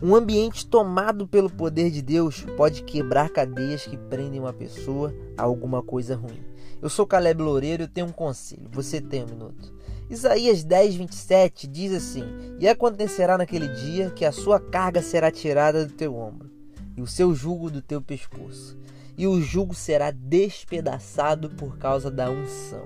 Um ambiente tomado pelo poder de Deus pode quebrar cadeias que prendem uma pessoa a alguma coisa ruim. Eu sou Caleb Loureiro e eu tenho um conselho. Você tem um minuto. Isaías 10, 27 diz assim: E acontecerá naquele dia que a sua carga será tirada do teu ombro, e o seu jugo do teu pescoço, e o jugo será despedaçado por causa da unção.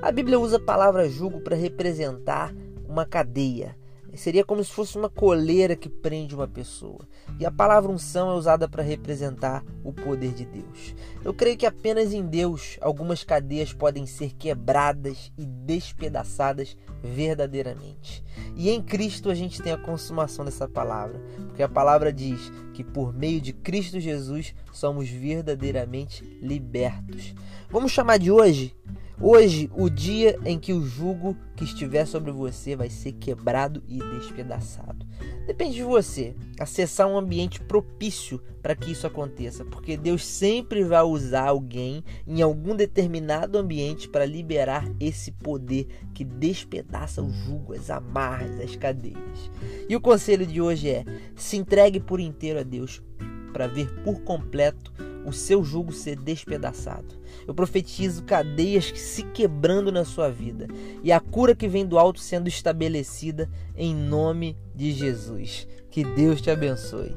A Bíblia usa a palavra jugo para representar uma cadeia Seria como se fosse uma coleira que prende uma pessoa. E a palavra unção é usada para representar o poder de Deus. Eu creio que apenas em Deus algumas cadeias podem ser quebradas e despedaçadas verdadeiramente. E em Cristo a gente tem a consumação dessa palavra, porque a palavra diz que por meio de Cristo Jesus somos verdadeiramente libertos. Vamos chamar de hoje Hoje, o dia em que o jugo que estiver sobre você vai ser quebrado e despedaçado. Depende de você acessar um ambiente propício para que isso aconteça, porque Deus sempre vai usar alguém em algum determinado ambiente para liberar esse poder que despedaça o jugo, as amarras, as cadeias. E o conselho de hoje é: se entregue por inteiro a Deus para ver por completo o seu jugo ser despedaçado. Eu profetizo cadeias se quebrando na sua vida e a cura que vem do alto sendo estabelecida em nome de Jesus. Que Deus te abençoe.